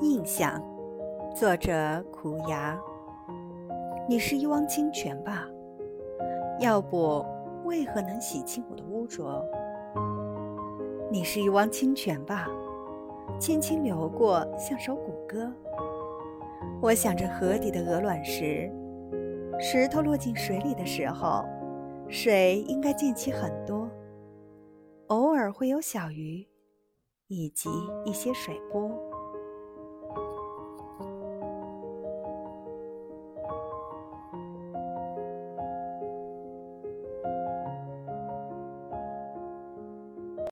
印象作者苦牙。你是一汪清泉吧？要不为何能洗清我的污浊？你是一汪清泉吧？轻轻流过像首古歌。我想着河底的鹅卵石石头落进水里的时候水应该溅起很多。偶尔会有小鱼以及一些水波。